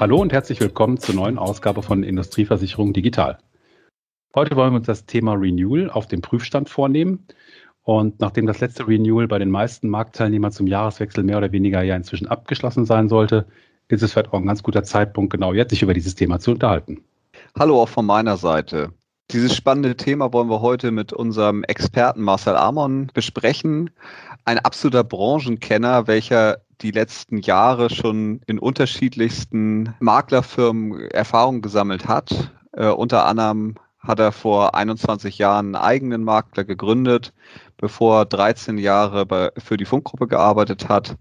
Hallo und herzlich willkommen zur neuen Ausgabe von Industrieversicherung Digital. Heute wollen wir uns das Thema Renewal auf dem Prüfstand vornehmen. Und nachdem das letzte Renewal bei den meisten Marktteilnehmern zum Jahreswechsel mehr oder weniger ja inzwischen abgeschlossen sein sollte, ist es vielleicht auch ein ganz guter Zeitpunkt, genau jetzt sich über dieses Thema zu unterhalten. Hallo auch von meiner Seite. Dieses spannende Thema wollen wir heute mit unserem Experten Marcel Amon besprechen. Ein absoluter Branchenkenner, welcher die letzten Jahre schon in unterschiedlichsten Maklerfirmen Erfahrung gesammelt hat. Äh, unter anderem hat er vor 21 Jahren einen eigenen Makler gegründet, bevor er 13 Jahre bei, für die Funkgruppe gearbeitet hat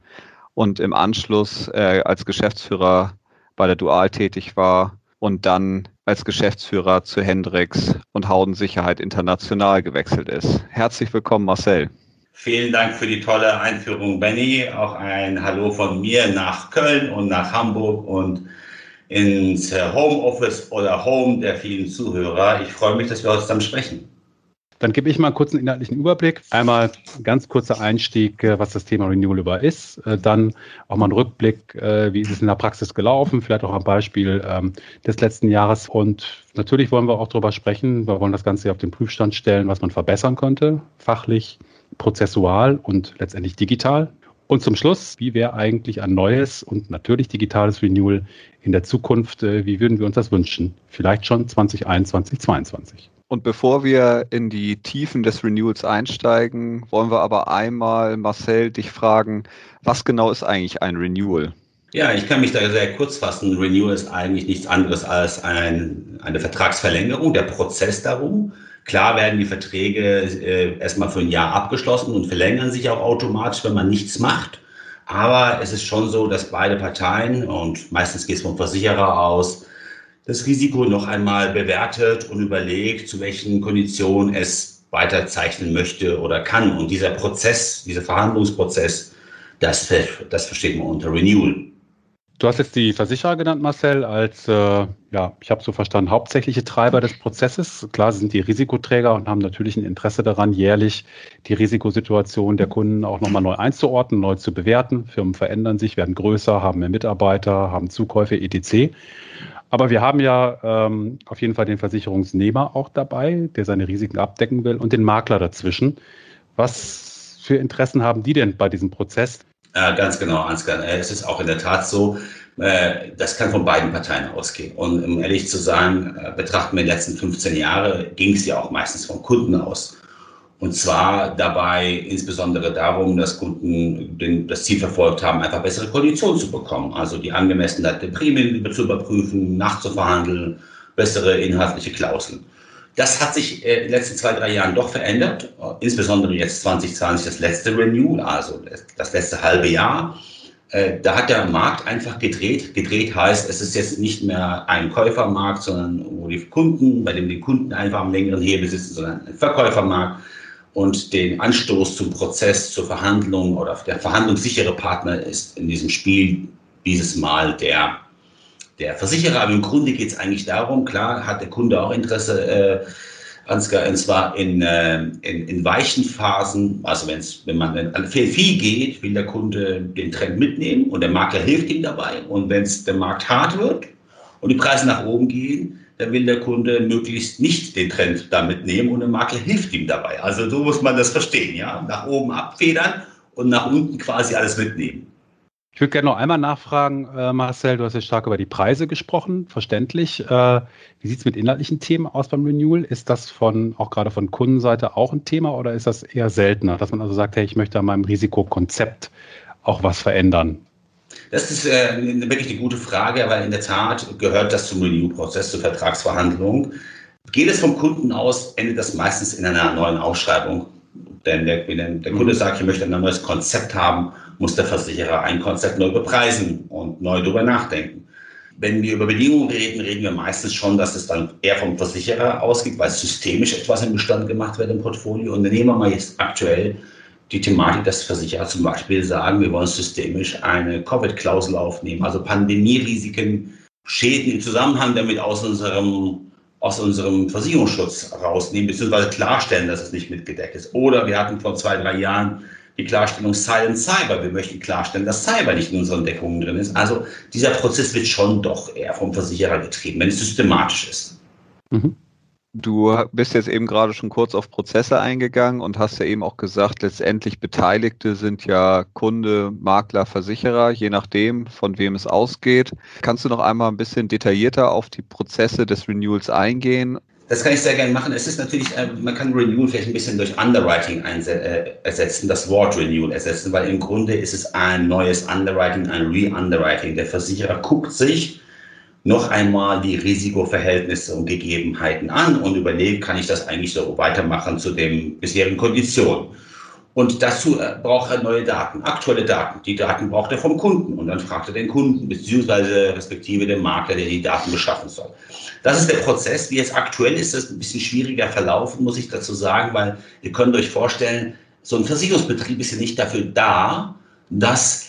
und im Anschluss äh, als Geschäftsführer bei der Dual tätig war und dann als Geschäftsführer zu Hendrix und Howden Sicherheit International gewechselt ist. Herzlich willkommen, Marcel. Vielen Dank für die tolle Einführung, Benny. Auch ein Hallo von mir nach Köln und nach Hamburg und ins Homeoffice oder Home der vielen Zuhörer. Ich freue mich, dass wir heute zusammen sprechen. Dann gebe ich mal einen kurzen inhaltlichen Überblick. Einmal ganz kurzer Einstieg, äh, was das Thema Renewal über ist. Äh, dann auch mal ein Rückblick, äh, wie ist es in der Praxis gelaufen, vielleicht auch am Beispiel ähm, des letzten Jahres. Und natürlich wollen wir auch darüber sprechen. Wir wollen das Ganze auf den Prüfstand stellen, was man verbessern könnte, fachlich, prozessual und letztendlich digital. Und zum Schluss, wie wäre eigentlich ein neues und natürlich digitales Renewal in der Zukunft? Äh, wie würden wir uns das wünschen? Vielleicht schon 2021, 2022. Und bevor wir in die Tiefen des Renewals einsteigen, wollen wir aber einmal, Marcel, dich fragen, was genau ist eigentlich ein Renewal? Ja, ich kann mich da sehr kurz fassen. Renewal ist eigentlich nichts anderes als ein, eine Vertragsverlängerung, der Prozess darum. Klar werden die Verträge äh, erstmal für ein Jahr abgeschlossen und verlängern sich auch automatisch, wenn man nichts macht. Aber es ist schon so, dass beide Parteien, und meistens geht es vom Versicherer aus, das Risiko noch einmal bewertet und überlegt, zu welchen Konditionen es weiterzeichnen möchte oder kann. Und dieser Prozess, dieser Verhandlungsprozess, das, das versteht man unter Renewal. Du hast jetzt die Versicherer genannt, Marcel, als, äh, ja, ich habe so verstanden, hauptsächliche Treiber des Prozesses. Klar, sie sind die Risikoträger und haben natürlich ein Interesse daran, jährlich die Risikosituation der Kunden auch nochmal neu einzuordnen, neu zu bewerten. Firmen verändern sich, werden größer, haben mehr Mitarbeiter, haben Zukäufe, etc. Aber wir haben ja ähm, auf jeden Fall den Versicherungsnehmer auch dabei, der seine Risiken abdecken will, und den Makler dazwischen. Was für Interessen haben die denn bei diesem Prozess? Ja, ganz genau, Ansgar. Äh, es ist auch in der Tat so, äh, das kann von beiden Parteien ausgehen. Und um ehrlich zu sein, äh, betrachten wir die letzten 15 Jahre, ging es ja auch meistens vom Kunden aus. Und zwar dabei insbesondere darum, dass Kunden den, das Ziel verfolgt haben, einfach bessere Konditionen zu bekommen. Also die Angemessenheit der Prämien zu überprüfen, nachzuverhandeln, bessere inhaltliche Klauseln. Das hat sich äh, in den letzten zwei, drei Jahren doch verändert, insbesondere jetzt 2020 das letzte Renewal, also das letzte halbe Jahr. Äh, da hat der Markt einfach gedreht. Gedreht heißt, es ist jetzt nicht mehr ein Käufermarkt, sondern wo die Kunden, bei dem die Kunden einfach am längeren Hebel sitzen, sondern ein Verkäufermarkt. Und den Anstoß zum Prozess, zur Verhandlung oder der verhandlungssichere Partner ist in diesem Spiel dieses Mal der der Versicherer. Aber im Grunde geht es eigentlich darum, klar hat der Kunde auch Interesse, äh, Ansgar, und zwar in, äh, in, in weichen Phasen, also wenn's, wenn man an viel, geht, will der Kunde den Trend mitnehmen und der Makler hilft ihm dabei. Und wenn es der Markt hart wird und die Preise nach oben gehen, dann will der Kunde möglichst nicht den Trend da mitnehmen und der Makler hilft ihm dabei. Also so muss man das verstehen, ja. Nach oben abfedern und nach unten quasi alles mitnehmen. Ich würde gerne noch einmal nachfragen, äh, Marcel, du hast ja stark über die Preise gesprochen, verständlich. Äh, wie sieht es mit inhaltlichen Themen aus beim Renewal? Ist das von auch gerade von Kundenseite auch ein Thema oder ist das eher seltener, dass man also sagt, hey, ich möchte an meinem Risikokonzept auch was verändern? Das ist äh, wirklich eine gute Frage, aber in der Tat gehört das zum Renew-Prozess, zur Vertragsverhandlung. Geht es vom Kunden aus, endet das meistens in einer neuen Ausschreibung. Denn der, wenn der Kunde mhm. sagt, ich möchte ein neues Konzept haben, muss der Versicherer ein Konzept neu bepreisen und neu darüber nachdenken. Wenn wir über Bedingungen reden, reden wir meistens schon, dass es dann eher vom Versicherer ausgeht, weil systemisch etwas im Bestand gemacht wird im Portfolio. Und dann nehmen wir mal jetzt aktuell die Thematik, dass Versicherer zum Beispiel sagen, wir wollen systemisch eine Covid-Klausel aufnehmen, also Pandemierisiken, Schäden im Zusammenhang damit aus unserem aus unserem Versicherungsschutz rausnehmen, beziehungsweise klarstellen, dass es nicht mitgedeckt ist. Oder wir hatten vor zwei, drei Jahren die Klarstellung Silent Cyber. Wir möchten klarstellen, dass Cyber nicht in unseren Deckungen drin ist. Also dieser Prozess wird schon doch eher vom Versicherer getrieben, wenn es systematisch ist. Mhm. Du bist jetzt eben gerade schon kurz auf Prozesse eingegangen und hast ja eben auch gesagt, letztendlich Beteiligte sind ja Kunde, Makler, Versicherer, je nachdem, von wem es ausgeht. Kannst du noch einmal ein bisschen detaillierter auf die Prozesse des Renewals eingehen? Das kann ich sehr gerne machen. Es ist natürlich, äh, man kann Renewal vielleicht ein bisschen durch Underwriting äh, ersetzen, das Wort Renewal ersetzen, weil im Grunde ist es ein neues Underwriting, ein Re-Underwriting. Der Versicherer guckt sich noch einmal die Risikoverhältnisse und Gegebenheiten an und überlegt, kann ich das eigentlich so weitermachen zu den bisherigen Konditionen. Und dazu äh, braucht er neue Daten, aktuelle Daten. Die Daten braucht er vom Kunden und dann fragt er den Kunden beziehungsweise respektive den Makler, der die Daten beschaffen soll. Das ist der Prozess. Wie jetzt aktuell ist, das ein bisschen schwieriger verlaufen, muss ich dazu sagen, weil ihr könnt euch vorstellen, so ein Versicherungsbetrieb ist ja nicht dafür da, dass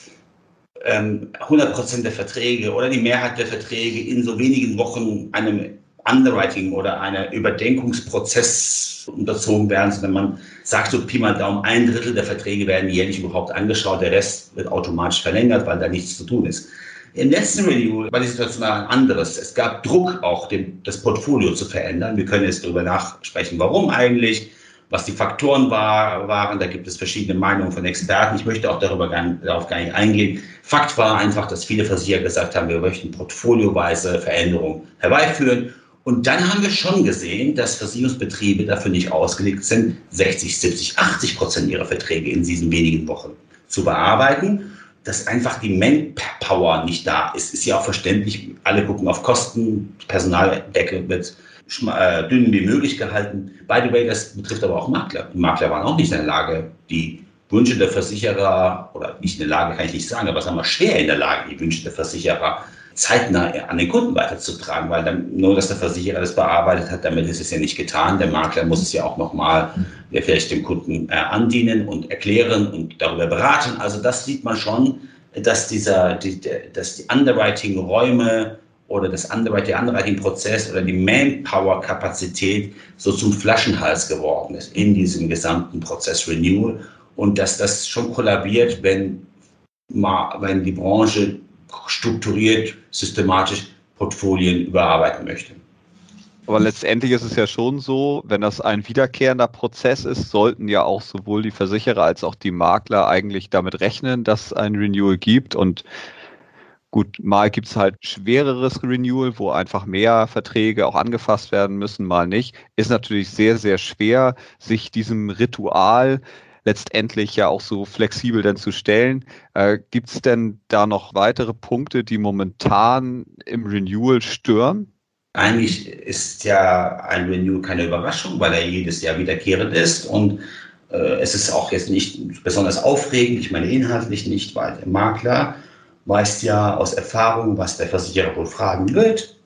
100% ähm, der Verträge oder die Mehrheit der Verträge in so wenigen Wochen einem Underwriting oder einer Überdenkungsprozess unterzogen werden, sondern man sagt so Pi mal Daumen, ein Drittel der Verträge werden jährlich überhaupt angeschaut, der Rest wird automatisch verlängert, weil da nichts zu tun ist. Im letzten Review war die Situation ein anderes. Es gab Druck, auch dem, das Portfolio zu verändern. Wir können jetzt darüber nachsprechen, warum eigentlich was die Faktoren war, waren. Da gibt es verschiedene Meinungen von Experten. Ich möchte auch darüber gar, darauf gar nicht eingehen. Fakt war einfach, dass viele Versicherer gesagt haben, wir möchten portfolioweise Veränderungen herbeiführen. Und dann haben wir schon gesehen, dass Versicherungsbetriebe dafür nicht ausgelegt sind, 60, 70, 80 Prozent ihrer Verträge in diesen wenigen Wochen zu bearbeiten. Dass einfach die Manpower nicht da ist, ist ja auch verständlich. Alle gucken auf Kosten, Personaldecke wird äh, dünn wie möglich gehalten. By the way, das betrifft aber auch Makler. Die Makler waren auch nicht in der Lage, die Wünsche der Versicherer, oder nicht in der Lage, kann ich nicht sagen, aber sagen wir schwer in der Lage, die Wünsche der Versicherer zeitnah an den Kunden weiterzutragen, weil dann nur, dass der Versicherer das bearbeitet hat, damit ist es ja nicht getan. Der Makler muss es ja auch nochmal ja, vielleicht dem Kunden äh, andienen und erklären und darüber beraten. Also das sieht man schon, dass dieser, die, dass die Underwriting-Räume oder das Underwriting, der Underwriting-Prozess oder die Manpower-Kapazität so zum Flaschenhals geworden ist in diesem gesamten Prozess Renewal und dass das schon kollabiert, wenn, wenn die Branche strukturiert, systematisch Portfolien überarbeiten möchte. Aber letztendlich ist es ja schon so, wenn das ein wiederkehrender Prozess ist, sollten ja auch sowohl die Versicherer als auch die Makler eigentlich damit rechnen, dass es ein Renewal gibt. Und Gut, mal gibt es halt schwereres Renewal, wo einfach mehr Verträge auch angefasst werden müssen, mal nicht. Ist natürlich sehr, sehr schwer, sich diesem Ritual letztendlich ja auch so flexibel denn zu stellen. Äh, gibt es denn da noch weitere Punkte, die momentan im Renewal stören? Eigentlich ist ja ein Renewal keine Überraschung, weil er jedes Jahr wiederkehrend ist und äh, es ist auch jetzt nicht besonders aufregend, ich meine inhaltlich nicht, weil der Makler weiß ja aus Erfahrung, was der Versicherer wohl fragen wird.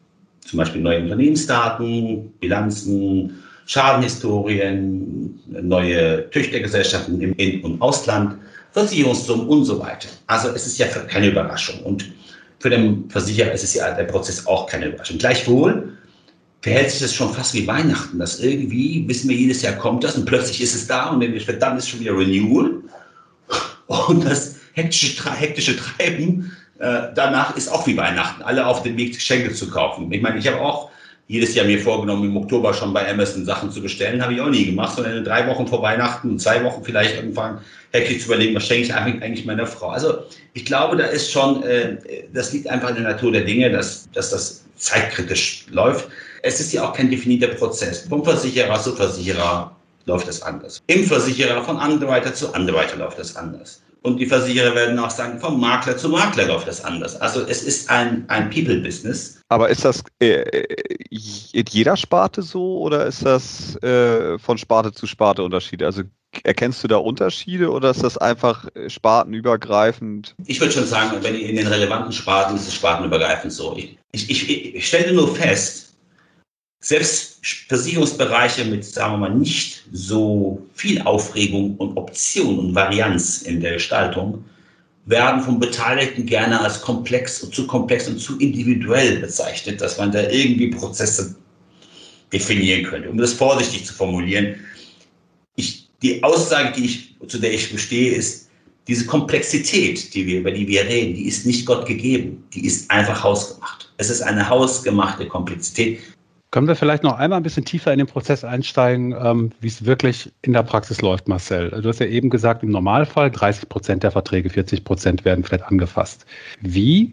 Zum Beispiel neue Unternehmensdaten, Bilanzen, Schadenhistorien, neue Töchtergesellschaften im In- und Ausland, Versicherungssummen und so weiter. Also es ist ja keine Überraschung. Und für den Versicherer ist es ja der Prozess auch keine Überraschung. Gleichwohl verhält sich das schon fast wie Weihnachten, dass irgendwie, wissen wir, jedes Jahr kommt das und plötzlich ist es da und dann ist schon wieder Renewal. Und das hektische, hektische Treiben äh, danach ist auch wie Weihnachten. Alle auf dem Weg, Geschenke zu kaufen. Ich meine, ich habe auch jedes Jahr mir vorgenommen, im Oktober schon bei Amazon Sachen zu bestellen. Habe ich auch nie gemacht, sondern in drei Wochen vor Weihnachten und zwei Wochen vielleicht irgendwann hektisch zu überlegen, was schenke ich eigentlich meiner Frau. Also ich glaube, da ist schon, äh, das liegt einfach in der Natur der Dinge, dass, dass das zeitkritisch läuft. Es ist ja auch kein definierter Prozess. Vom Versicherer zu Versicherer läuft das anders. Im Versicherer von Underwriter zu Underwriter läuft das anders. Und die Versicherer werden auch sagen, vom Makler zu Makler läuft das anders. Also es ist ein, ein People-Business. Aber ist das äh, in jeder Sparte so oder ist das äh, von Sparte zu Sparte Unterschiede? Also erkennst du da Unterschiede oder ist das einfach spartenübergreifend? Ich würde schon sagen, wenn in den relevanten Sparten ist es spartenübergreifend so. Ich, ich, ich, ich stelle nur fest, selbst Versicherungsbereiche mit, sagen wir mal, nicht so viel Aufregung und Option und Varianz in der Gestaltung werden von Beteiligten gerne als komplex und zu komplex und zu individuell bezeichnet, dass man da irgendwie Prozesse definieren könnte. Um das vorsichtig zu formulieren, ich, die Aussage, die ich zu der ich bestehe, ist, diese Komplexität, die wir, über die wir reden, die ist nicht Gott gegeben. Die ist einfach hausgemacht. Es ist eine hausgemachte Komplexität. Können wir vielleicht noch einmal ein bisschen tiefer in den Prozess einsteigen, ähm, wie es wirklich in der Praxis läuft, Marcel? Du hast ja eben gesagt, im Normalfall 30 Prozent der Verträge, 40 Prozent werden vielleicht angefasst. Wie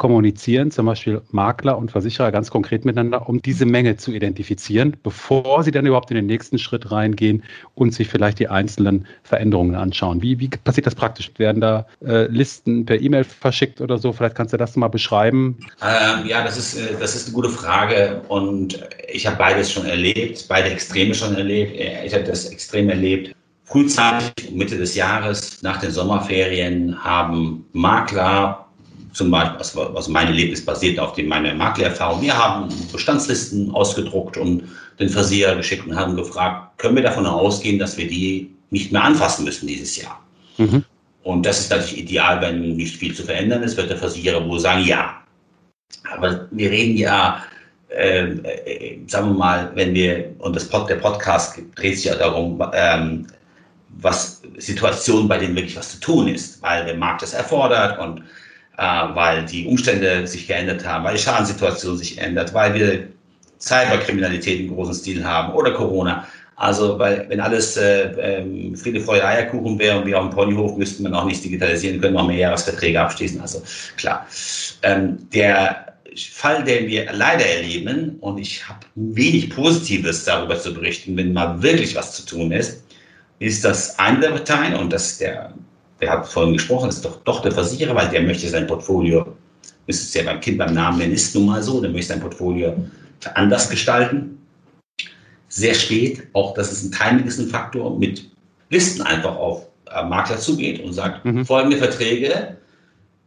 kommunizieren zum Beispiel Makler und Versicherer ganz konkret miteinander, um diese Menge zu identifizieren, bevor sie dann überhaupt in den nächsten Schritt reingehen und sich vielleicht die einzelnen Veränderungen anschauen. Wie, wie passiert das praktisch? Werden da äh, Listen per E-Mail verschickt oder so? Vielleicht kannst du das mal beschreiben. Ähm, ja, das ist, äh, das ist eine gute Frage und ich habe beides schon erlebt, beide Extreme schon erlebt. Äh, ich habe das Extrem erlebt. Frühzeitig, Mitte des Jahres, nach den Sommerferien, haben Makler zum Beispiel, also, also mein Erlebnis basiert auf die, meine Maklererfahrung. Wir haben Bestandslisten ausgedruckt und den Versicherer geschickt und haben gefragt, können wir davon ausgehen, dass wir die nicht mehr anfassen müssen dieses Jahr? Mhm. Und das ist natürlich ideal, wenn nicht viel zu verändern ist, wird der Versicherer wohl sagen, ja. Aber wir reden ja, äh, äh, sagen wir mal, wenn wir, und das Pod, der Podcast dreht sich ja darum, ähm, was Situationen, bei denen wirklich was zu tun ist, weil der Markt das erfordert und äh, weil die Umstände sich geändert haben, weil die Schadenssituation sich ändert, weil wir Cyberkriminalität im großen Stil haben oder Corona. Also, weil wenn alles äh, ähm, Friede, Freude, Eierkuchen wäre und wir auf dem Ponyhof müssten wir auch nicht digitalisieren können, noch mehr Jahresverträge abschließen. Also klar. Ähm, der Fall, den wir leider erleben, und ich habe wenig Positives darüber zu berichten, wenn mal wirklich was zu tun ist, ist, dass eine der Parteien, und das ist der der hat vorhin gesprochen, ist doch, doch der Versicherer, weil der möchte sein Portfolio, ist es ja beim Kind beim Namen nennen, ist nun mal so, der möchte sein Portfolio anders gestalten. Sehr spät, auch das ist ein Timing ist ein Faktor, mit Listen einfach auf äh, Makler zugeht und sagt, mhm. folgende Verträge,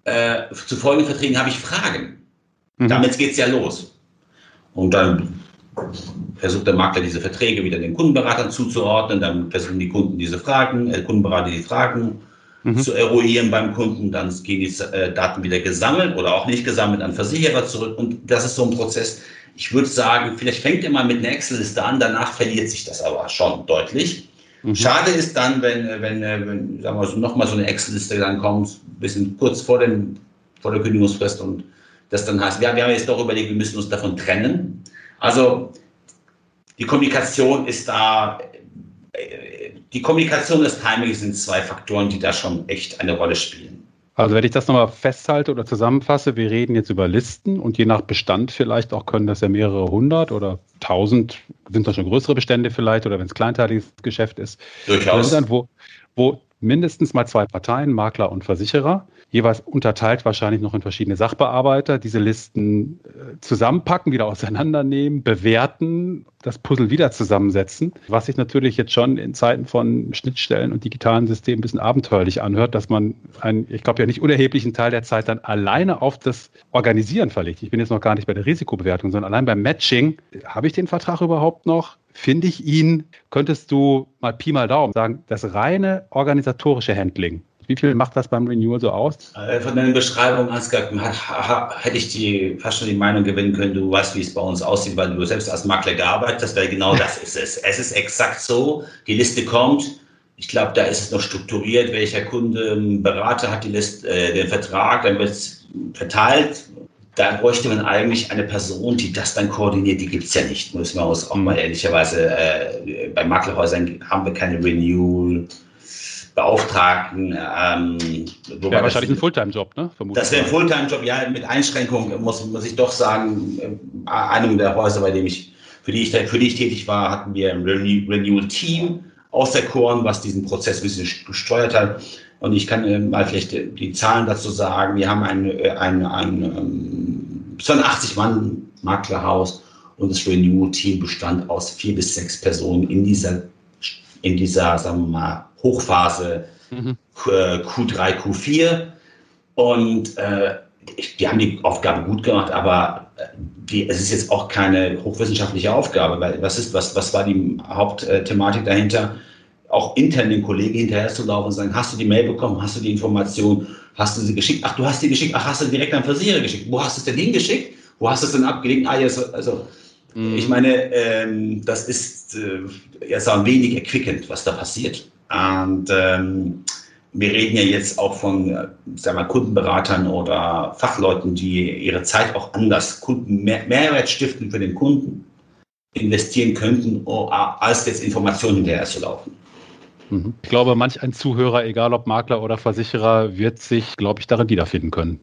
äh, zu folgenden Verträgen habe ich Fragen. Mhm. Damit geht es ja los. Und dann versucht der Makler diese Verträge wieder den Kundenberatern zuzuordnen, dann versuchen die Kunden diese Fragen, äh, Kundenberater die Fragen mhm. zu eruieren beim Kunden. Dann gehen die äh, Daten wieder gesammelt oder auch nicht gesammelt an Versicherer zurück. Und das ist so ein Prozess. Ich würde sagen, vielleicht fängt ihr mal mit einer Excel-Liste an, danach verliert sich das aber schon deutlich. Mhm. Schade ist dann, wenn, wenn, wenn sagen wir so, nochmal so eine Excel-Liste dann kommt, ein bisschen kurz vor, dem, vor der Kündigungsfrist und das dann heißt, ja, wir haben jetzt doch überlegt, wir müssen uns davon trennen. Also die Kommunikation ist da die Kommunikation und das Timing sind zwei Faktoren, die da schon echt eine Rolle spielen. Also wenn ich das nochmal festhalte oder zusammenfasse, wir reden jetzt über Listen und je nach Bestand vielleicht auch können das ja mehrere hundert oder tausend, sind das schon größere Bestände vielleicht oder wenn es kleinteiliges Geschäft ist. Durchaus. Wo, wo mindestens mal zwei Parteien, Makler und Versicherer, jeweils unterteilt wahrscheinlich noch in verschiedene Sachbearbeiter, diese Listen äh, zusammenpacken, wieder auseinandernehmen, bewerten, das Puzzle wieder zusammensetzen, was sich natürlich jetzt schon in Zeiten von Schnittstellen und digitalen Systemen ein bisschen abenteuerlich anhört, dass man einen, ich glaube ja nicht unerheblichen Teil der Zeit dann alleine auf das Organisieren verlegt. Ich bin jetzt noch gar nicht bei der Risikobewertung, sondern allein beim Matching. Habe ich den Vertrag überhaupt noch? Finde ich ihn? Könntest du mal Pi mal Daumen sagen, das reine organisatorische Handling, wie viel macht das beim Renewal so aus? Äh, von deiner Beschreibung, Ansgar, hätte ich die, fast schon die Meinung gewinnen können, du weißt, wie es bei uns aussieht, weil du selbst als Makler gearbeitet hast, weil genau das ist es. Es ist exakt so, die Liste kommt, ich glaube, da ist es noch strukturiert, welcher Kunde, Berater hat die Liste, äh, den Vertrag, dann wird es verteilt. Da bräuchte man eigentlich eine Person, die das dann koordiniert. Die gibt es ja nicht, wir uns auch mal ehrlicherweise, äh, bei Maklerhäusern haben wir keine Renewal. Beauftragten. Ähm, wäre wahrscheinlich ein Fulltime-Job, ne? Vermutlich. Das wäre ein Fulltime-Job, ja, mit Einschränkungen, muss, muss ich doch sagen. Äh, einem der Häuser, bei dem ich, für die ich, für die ich tätig war, hatten wir ein Renewal-Team aus der Korn, was diesen Prozess ein bisschen gesteuert hat. Und ich kann äh, mal vielleicht die Zahlen dazu sagen. Wir haben ein, äh, ein, ein, ein 82 Mann Maklerhaus und das Renewal-Team bestand aus vier bis sechs Personen in dieser, in dieser, sagen wir mal, Hochphase mhm. Q3, Q4. Und äh, die haben die Aufgabe gut gemacht, aber äh, die, es ist jetzt auch keine hochwissenschaftliche Aufgabe, weil was ist, was, was war die Hauptthematik dahinter? Auch intern den Kollegen hinterher zu laufen und sagen, hast du die Mail bekommen, hast du die Information, hast du sie geschickt? Ach, du hast die geschickt, ach, hast du direkt an Versicherer geschickt. Wo hast du es denn hingeschickt? Wo hast du es denn abgelegt? Ah, jetzt, also, mhm. ich meine, ähm, das ist äh, ja so ein wenig erquickend, was da passiert. Und ähm, wir reden ja jetzt auch von sagen wir, Kundenberatern oder Fachleuten, die ihre Zeit auch anders Kunden mehr, Mehrwert stiften für den Kunden investieren könnten, oh, als jetzt Informationen hinterher zu laufen. Mhm. Ich glaube, manch ein Zuhörer, egal ob Makler oder Versicherer, wird sich, glaube ich, darin wiederfinden können.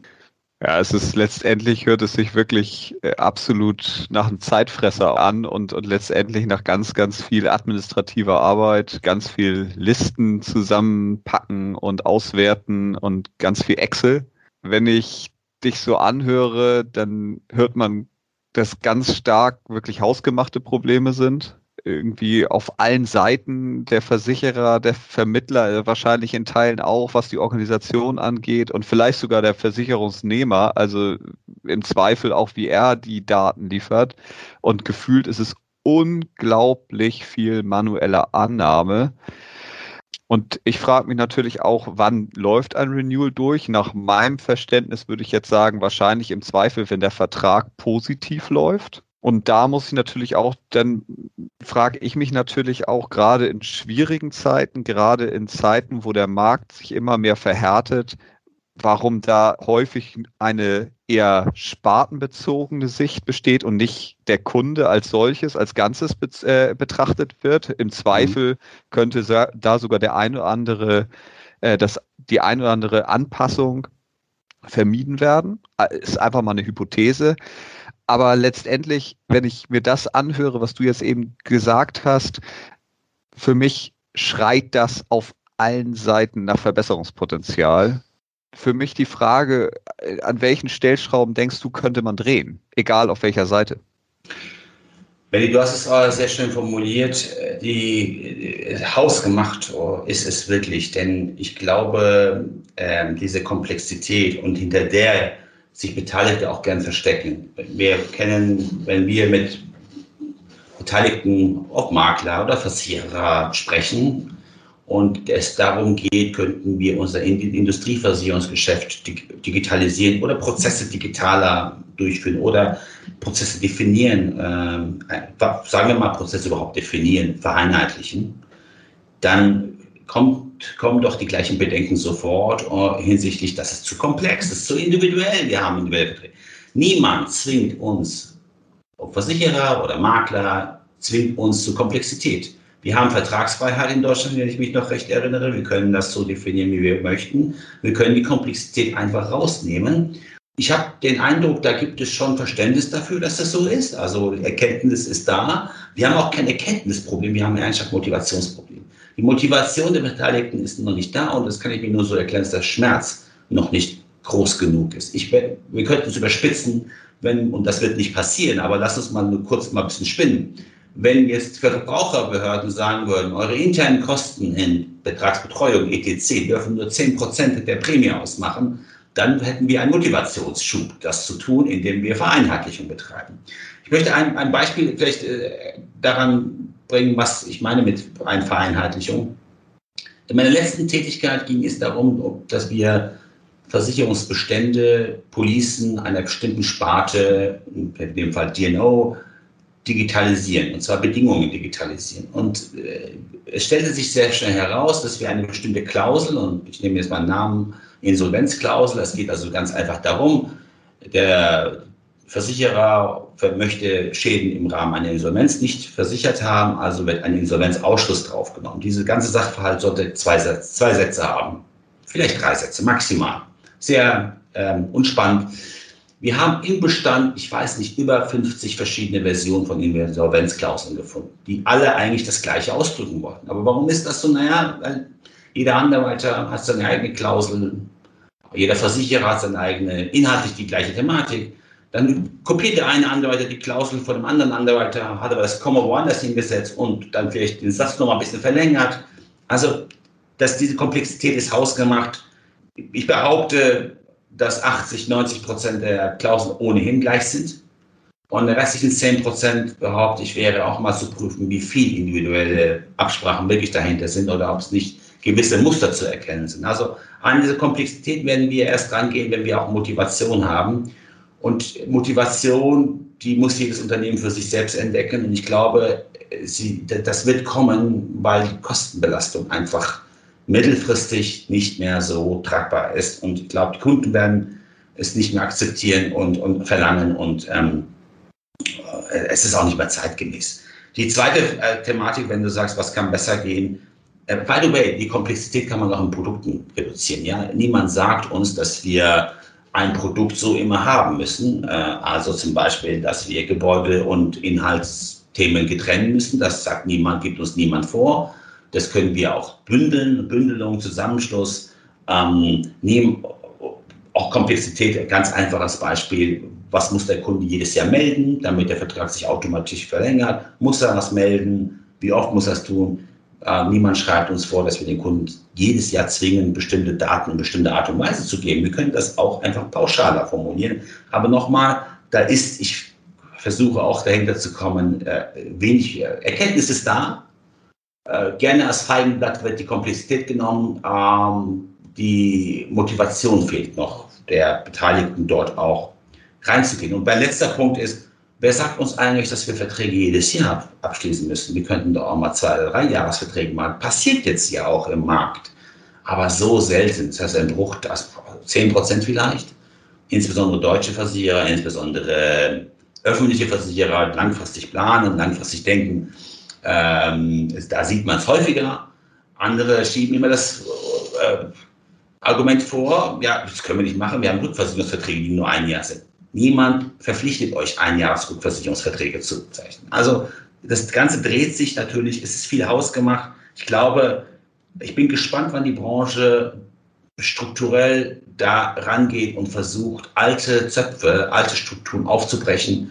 Ja, es ist letztendlich hört es sich wirklich äh, absolut nach einem Zeitfresser an und, und letztendlich nach ganz, ganz viel administrativer Arbeit, ganz viel Listen zusammenpacken und auswerten und ganz viel Excel. Wenn ich dich so anhöre, dann hört man, dass ganz stark wirklich hausgemachte Probleme sind irgendwie auf allen Seiten der Versicherer, der Vermittler, äh, wahrscheinlich in Teilen auch, was die Organisation angeht und vielleicht sogar der Versicherungsnehmer, also im Zweifel auch, wie er die Daten liefert. Und gefühlt ist es unglaublich viel manuelle Annahme. Und ich frage mich natürlich auch, wann läuft ein Renewal durch? Nach meinem Verständnis würde ich jetzt sagen, wahrscheinlich im Zweifel, wenn der Vertrag positiv läuft. Und da muss ich natürlich auch, dann frage ich mich natürlich auch gerade in schwierigen Zeiten, gerade in Zeiten, wo der Markt sich immer mehr verhärtet, warum da häufig eine eher spartenbezogene Sicht besteht und nicht der Kunde als solches, als Ganzes be äh, betrachtet wird. Im Zweifel mhm. könnte da sogar der eine oder andere, äh, das, die eine oder andere Anpassung vermieden werden. Äh, ist einfach mal eine Hypothese. Aber letztendlich, wenn ich mir das anhöre, was du jetzt eben gesagt hast, für mich schreit das auf allen Seiten nach Verbesserungspotenzial. Für mich die Frage, äh, an welchen Stellschrauben denkst du, könnte man drehen? Egal auf welcher Seite. Benny, du hast es sehr schön formuliert. Die, die hausgemacht ist es wirklich, denn ich glaube, äh, diese Komplexität und hinter der sich Beteiligte auch gern verstecken. Wir kennen, wenn wir mit Beteiligten, ob Makler oder Versicherer sprechen und es darum geht, könnten wir unser Industrieversicherungsgeschäft digitalisieren oder Prozesse digitaler durchführen oder Prozesse definieren, äh, sagen wir mal Prozesse überhaupt definieren, vereinheitlichen, dann kommt, kommen doch die gleichen Bedenken sofort uh, hinsichtlich, das ist zu komplex, ist zu individuell. Wir haben individuelle Verträge. Niemand zwingt uns, ob Versicherer oder Makler, zwingt uns zu Komplexität. Wir haben Vertragsfreiheit in Deutschland, wenn ich mich noch recht erinnere. Wir können das so definieren, wie wir möchten. Wir können die Komplexität einfach rausnehmen. Ich habe den Eindruck, da gibt es schon Verständnis dafür, dass das so ist. Also Erkenntnis ist da. Wir haben auch kein Erkenntnisproblem, wir haben ein Motivationsproblem. Die Motivation der Beteiligten ist noch nicht da und das kann ich mir nur so erklären, dass der Schmerz noch nicht groß genug ist. Ich, wir könnten es überspitzen, wenn, und das wird nicht passieren, aber lass uns mal nur kurz mal ein bisschen spinnen. Wenn jetzt Verbraucherbehörden sagen würden, eure internen Kosten in Betragsbetreuung, etc., dürfen nur 10% der Prämie ausmachen, dann hätten wir einen Motivationsschub, das zu tun, indem wir Vereinheitlichung betreiben. Ich möchte ein, ein Beispiel vielleicht äh, daran bringen, was ich meine mit Vereinheitlichung. In meiner letzten Tätigkeit ging es darum, dass wir Versicherungsbestände, Policen einer bestimmten Sparte, in dem Fall DNO, digitalisieren, und zwar Bedingungen digitalisieren. Und äh, es stellte sich sehr schnell heraus, dass wir eine bestimmte Klausel, und ich nehme jetzt mal einen Namen, Insolvenzklausel, es geht also ganz einfach darum, der Versicherer möchte Schäden im Rahmen einer Insolvenz nicht versichert haben, also wird ein Insolvenzausschluss draufgenommen. Diese ganze Sachverhalt sollte zwei, zwei Sätze haben, vielleicht drei Sätze maximal. Sehr ähm, unspannend. Wir haben im Bestand, ich weiß nicht, über 50 verschiedene Versionen von Insolvenzklauseln gefunden, die alle eigentlich das Gleiche ausdrücken wollten. Aber warum ist das so? Naja, weil jeder Anderweiter hat seine eigene Klausel, jeder Versicherer hat seine eigene, inhaltlich die gleiche Thematik. Dann kopiert der eine Anwalt die Klausel von dem anderen Anwalt, hat aber das Komma woanders hingesetzt und dann vielleicht den Satz nochmal ein bisschen verlängert. Also, dass diese Komplexität ist hausgemacht. Ich behaupte, dass 80, 90 Prozent der Klauseln ohnehin gleich sind. Und die restlichen 10 Prozent behaupte ich, wäre auch mal zu prüfen, wie viel individuelle Absprachen wirklich dahinter sind oder ob es nicht gewisse Muster zu erkennen sind. Also an diese Komplexität werden wir erst rangehen, wenn wir auch Motivation haben. Und Motivation, die muss jedes Unternehmen für sich selbst entdecken. Und ich glaube, sie, das wird kommen, weil die Kostenbelastung einfach mittelfristig nicht mehr so tragbar ist. Und ich glaube, die Kunden werden es nicht mehr akzeptieren und, und verlangen und ähm, es ist auch nicht mehr zeitgemäß. Die zweite äh, Thematik, wenn du sagst, was kann besser gehen, äh, by the way, die Komplexität kann man auch in Produkten reduzieren. Ja? Niemand sagt uns, dass wir ein Produkt so immer haben müssen. Äh, also zum Beispiel, dass wir Gebäude und Inhaltsthemen getrennt müssen. Das sagt niemand, gibt uns niemand vor. Das können wir auch bündeln, Bündelung, Zusammenschluss, ähm, nehmen auch Komplexität, ganz einfaches Beispiel. Was muss der Kunde jedes Jahr melden, damit der Vertrag sich automatisch verlängert? Muss er was melden? Wie oft muss er es tun? Äh, niemand schreibt uns vor, dass wir den Kunden jedes Jahr zwingen, bestimmte Daten in bestimmte Art und Weise zu geben. Wir können das auch einfach pauschaler formulieren. Aber nochmal, da ist, ich versuche auch dahinter zu kommen, äh, wenig äh, Erkenntnis ist da. Gerne als Feigenblatt wird die Komplexität genommen. Ähm, die Motivation fehlt noch der Beteiligten dort auch reinzugehen. Und mein letzter Punkt ist, wer sagt uns eigentlich, dass wir Verträge jedes Jahr abschließen müssen? Wir könnten doch auch mal zwei drei Jahresverträge machen. Passiert jetzt ja auch im Markt, aber so selten. Das heißt, ein Bruch, das 10 Prozent vielleicht. Insbesondere deutsche Versicherer, insbesondere öffentliche Versicherer langfristig planen, langfristig denken. Ähm, da sieht man es häufiger. Andere schieben immer das äh, Argument vor, ja, das können wir nicht machen, wir haben Rückversicherungsverträge, die nur ein Jahr sind. Niemand verpflichtet euch, ein Jahresrückversicherungsverträge zu zeichnen. Also das Ganze dreht sich natürlich, es ist viel hausgemacht. Ich glaube, ich bin gespannt, wann die Branche strukturell da rangeht und versucht, alte Zöpfe, alte Strukturen aufzubrechen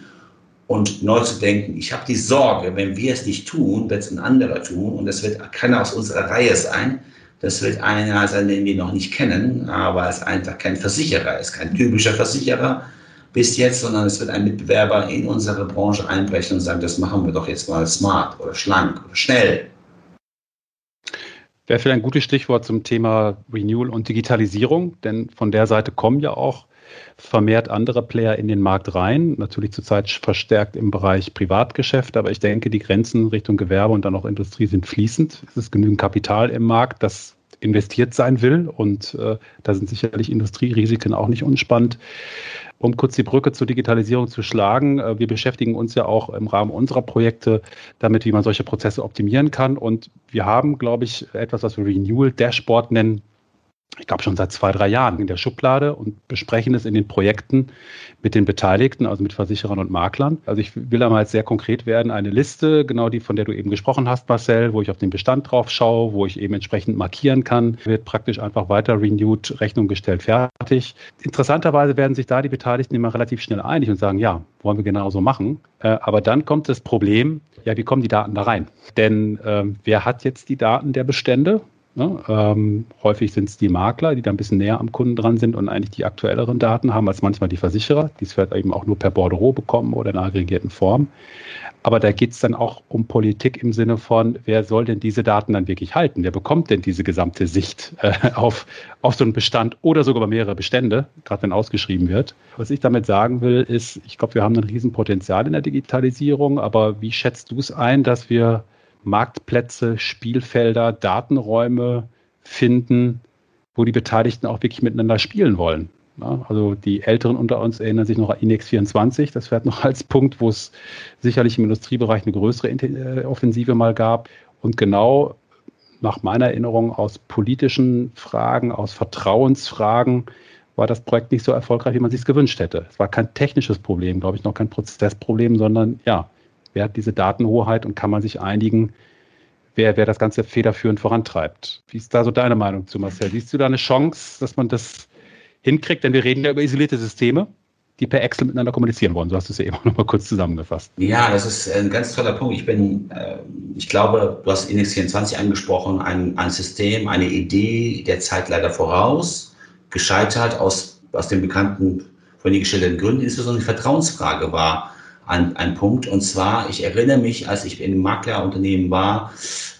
und neu zu denken. Ich habe die Sorge, wenn wir es nicht tun, wird es ein anderer tun und es wird keiner aus unserer Reihe sein, das wird einer sein, den wir noch nicht kennen, aber es einfach kein Versicherer ist, kein typischer Versicherer bis jetzt, sondern es wird ein Mitbewerber in unsere Branche einbrechen und sagen, das machen wir doch jetzt mal smart oder schlank oder schnell. Wäre vielleicht ein gutes Stichwort zum Thema Renewal und Digitalisierung, denn von der Seite kommen ja auch vermehrt andere Player in den Markt rein. Natürlich zurzeit verstärkt im Bereich Privatgeschäft, aber ich denke, die Grenzen Richtung Gewerbe und dann auch Industrie sind fließend. Es ist genügend Kapital im Markt, das investiert sein will und äh, da sind sicherlich Industrierisiken auch nicht unspannend. Um kurz die Brücke zur Digitalisierung zu schlagen, äh, wir beschäftigen uns ja auch im Rahmen unserer Projekte damit, wie man solche Prozesse optimieren kann. Und wir haben, glaube ich, etwas, was wir Renewal Dashboard nennen, ich glaube schon seit zwei, drei Jahren in der Schublade und besprechen es in den Projekten mit den Beteiligten, also mit Versicherern und Maklern. Also ich will da mal sehr konkret werden, eine Liste, genau die, von der du eben gesprochen hast, Marcel, wo ich auf den Bestand drauf schaue, wo ich eben entsprechend markieren kann, wird praktisch einfach weiter renewed, Rechnung gestellt, fertig. Interessanterweise werden sich da die Beteiligten immer relativ schnell einig und sagen, ja, wollen wir genauso machen. Äh, aber dann kommt das Problem, ja, wie kommen die Daten da rein? Denn äh, wer hat jetzt die Daten der Bestände? Ne? Ähm, häufig sind es die Makler, die da ein bisschen näher am Kunden dran sind und eigentlich die aktuelleren Daten haben als manchmal die Versicherer, die es vielleicht eben auch nur per Bordereau bekommen oder in aggregierten Form. Aber da geht es dann auch um Politik im Sinne von, wer soll denn diese Daten dann wirklich halten? Wer bekommt denn diese gesamte Sicht äh, auf, auf so einen Bestand oder sogar mehrere Bestände, gerade wenn ausgeschrieben wird? Was ich damit sagen will, ist, ich glaube, wir haben ein Riesenpotenzial in der Digitalisierung, aber wie schätzt du es ein, dass wir Marktplätze, Spielfelder, Datenräume finden, wo die Beteiligten auch wirklich miteinander spielen wollen. Also die Älteren unter uns erinnern sich noch an Inex 24. Das fährt noch als Punkt, wo es sicherlich im Industriebereich eine größere äh, Offensive mal gab. Und genau nach meiner Erinnerung aus politischen Fragen, aus Vertrauensfragen, war das Projekt nicht so erfolgreich, wie man sich es gewünscht hätte. Es war kein technisches Problem, glaube ich, noch kein Prozessproblem, sondern ja, Wer hat diese Datenhoheit und kann man sich einigen, wer, wer das Ganze federführend vorantreibt? Wie ist da so deine Meinung zu, Marcel? Siehst du da eine Chance, dass man das hinkriegt? Denn wir reden ja über isolierte Systeme, die per Excel miteinander kommunizieren wollen. Du hast es ja eben auch noch mal kurz zusammengefasst. Ja, das ist ein ganz toller Punkt. Ich bin, äh, ich glaube, du hast Index 24 angesprochen, ein, ein System, eine Idee der Zeit leider voraus, gescheitert aus, aus den bekannten, von den gestellten Gründen, insbesondere die Vertrauensfrage war, ein, ein Punkt. Und zwar, ich erinnere mich, als ich in einem Maklerunternehmen war,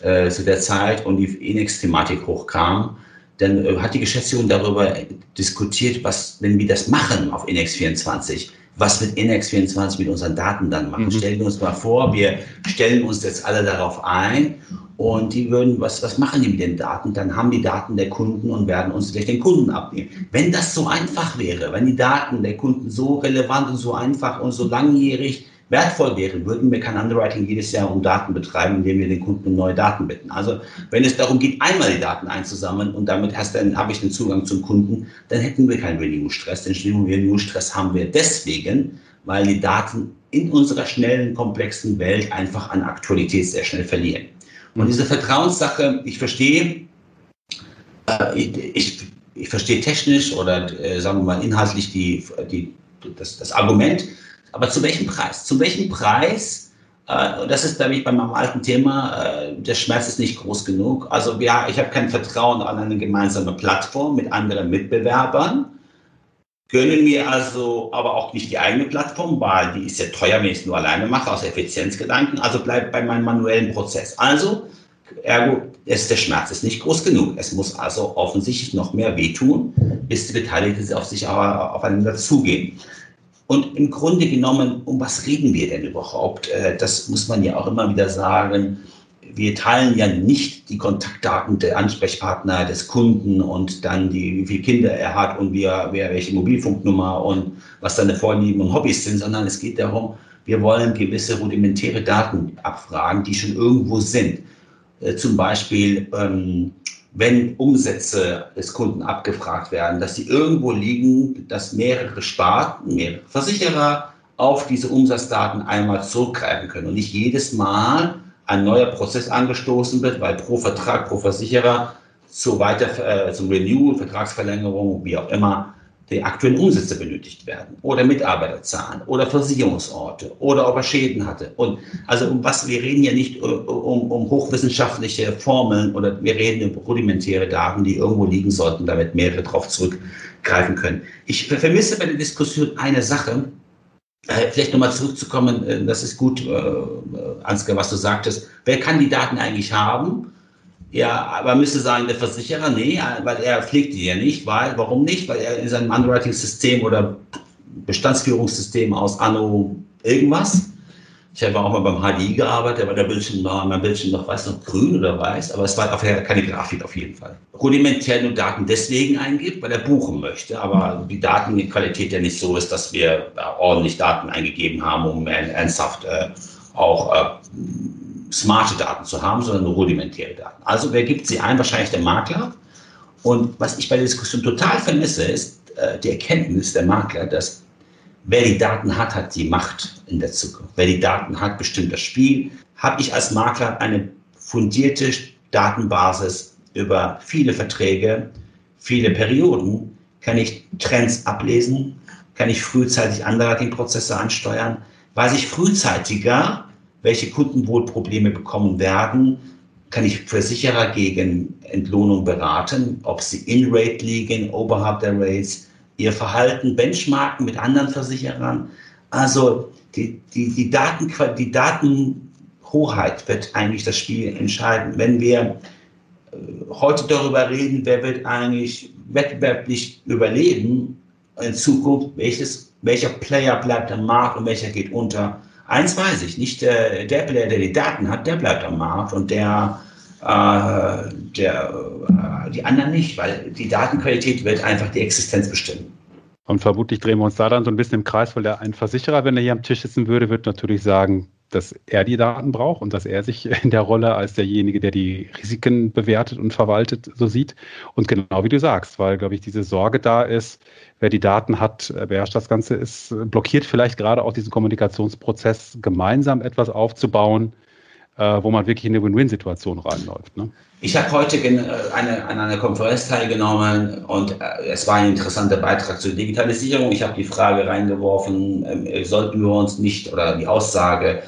äh, zu der Zeit und die Inex-Thematik hochkam, dann äh, hat die Geschäftsführung darüber diskutiert, was, wenn wir das machen auf Inex 24, was wird Index24 mit unseren Daten dann machen? Mhm. Stellen wir uns mal vor, wir stellen uns jetzt alle darauf ein und die würden, was, was machen die mit den Daten? Dann haben die Daten der Kunden und werden uns vielleicht den Kunden abnehmen. Wenn das so einfach wäre, wenn die Daten der Kunden so relevant und so einfach und so langjährig wertvoll wäre, würden wir kein Underwriting jedes Jahr um Daten betreiben, indem wir den Kunden um neue Daten bitten. Also wenn es darum geht, einmal die Daten einzusammeln und damit hast dann habe ich den Zugang zum Kunden, dann hätten wir keinen Renew-Stress. Den Renew-Stress haben wir deswegen, weil die Daten in unserer schnellen, komplexen Welt einfach an Aktualität sehr schnell verlieren. Und diese Vertrauenssache, ich verstehe, äh, ich, ich verstehe technisch oder äh, sagen wir mal inhaltlich die, die, das, das Argument, aber zu welchem Preis? Zu welchem Preis? Äh, das ist, glaube ich, bei meinem alten Thema, äh, der Schmerz ist nicht groß genug. Also ja, ich habe kein Vertrauen an eine gemeinsame Plattform mit anderen Mitbewerbern. Gönnen mir also aber auch nicht die eigene Plattform, weil die ist ja teuer, wenn ich es nur alleine mache, aus Effizienzgedanken. Also bleibt bei meinem manuellen Prozess. Also, ergo, ist der Schmerz ist nicht groß genug. Es muss also offensichtlich noch mehr wehtun, bis die Beteiligten auf sich aufeinander zugehen. Und im Grunde genommen, um was reden wir denn überhaupt? Äh, das muss man ja auch immer wieder sagen. Wir teilen ja nicht die Kontaktdaten der Ansprechpartner des Kunden und dann die, wie viele Kinder er hat und wie er, wer welche Mobilfunknummer und was seine Vorlieben und Hobbys sind, sondern es geht darum, wir wollen gewisse rudimentäre Daten abfragen, die schon irgendwo sind. Äh, zum Beispiel, ähm, wenn Umsätze des Kunden abgefragt werden, dass sie irgendwo liegen, dass mehrere Sparten, mehrere Versicherer auf diese Umsatzdaten einmal zurückgreifen können und nicht jedes Mal ein neuer Prozess angestoßen wird, weil pro Vertrag, pro Versicherer zu weiter, äh, zum Renewal, Vertragsverlängerung, wie auch immer, die aktuellen Umsätze benötigt werden oder Mitarbeiterzahlen oder Versicherungsorte oder ob er Schäden hatte. Und also um was, wir reden ja nicht äh, um, um hochwissenschaftliche Formeln oder wir reden über rudimentäre Daten, die irgendwo liegen sollten, damit mehrere darauf zurückgreifen können. Ich vermisse bei der Diskussion eine Sache, Vielleicht nochmal zurückzukommen, äh, das ist gut, Ansgar, was du sagtest. Wer kann die Daten eigentlich haben? Ja, aber müsste sagen, der Versicherer, nee, weil er pflegt die ja nicht, weil, warum nicht? Weil er in seinem Underwriting-System oder Bestandsführungssystem aus Anno irgendwas. Ich habe auch mal beim HDI gearbeitet, aber der Bildschirm war mein Bildschirm noch, weiß noch, grün oder weiß, aber es war auf keine Grafik auf jeden Fall. Rudimentär nur Daten deswegen eingibt, weil er buchen möchte, aber die Datenqualität ja nicht so ist, dass wir ordentlich Daten eingegeben haben, um ernsthaft äh, auch äh, smarte Daten zu haben, sondern nur rudimentäre Daten. Also wer gibt sie ein? Wahrscheinlich der Makler. Und was ich bei der Diskussion total vermisse, ist äh, die Erkenntnis der Makler, dass wer die Daten hat, hat die Macht in der Zukunft. Wer die Daten hat, bestimmt das Spiel. Habe ich als Makler eine fundierte Datenbasis über viele Verträge, viele Perioden, kann ich Trends ablesen, kann ich frühzeitig Underwriting-Prozesse ansteuern, weiß ich frühzeitiger, welche Kunden wohl Probleme bekommen werden, kann ich Versicherer gegen Entlohnung beraten, ob sie in Rate liegen, oberhalb der Rates, ihr Verhalten benchmarken mit anderen Versicherern. Also die, die, die, Daten, die Datenhoheit wird eigentlich das Spiel entscheiden. Wenn wir äh, heute darüber reden, wer wird eigentlich wettbewerblich überleben in Zukunft, welches, welcher Player bleibt am Markt und welcher geht unter, Eins weiß ich, nicht äh, der Player, der die Daten hat, der bleibt am Markt und der, der äh, die anderen nicht, weil die Datenqualität wird einfach die Existenz bestimmen. Und vermutlich drehen wir uns da dann so ein bisschen im Kreis, weil der ein Versicherer, wenn er hier am Tisch sitzen würde, wird natürlich sagen, dass er die Daten braucht und dass er sich in der Rolle als derjenige, der die Risiken bewertet und verwaltet, so sieht. Und genau wie du sagst, weil, glaube ich, diese Sorge da ist, wer die Daten hat, beherrscht das Ganze, ist blockiert vielleicht gerade auch diesen Kommunikationsprozess, gemeinsam etwas aufzubauen, äh, wo man wirklich in eine Win-Win-Situation reinläuft. Ne? Ich habe heute äh, eine, an einer Konferenz teilgenommen und äh, es war ein interessanter Beitrag zur Digitalisierung. Ich habe die Frage reingeworfen, ähm, sollten wir uns nicht, oder die Aussage,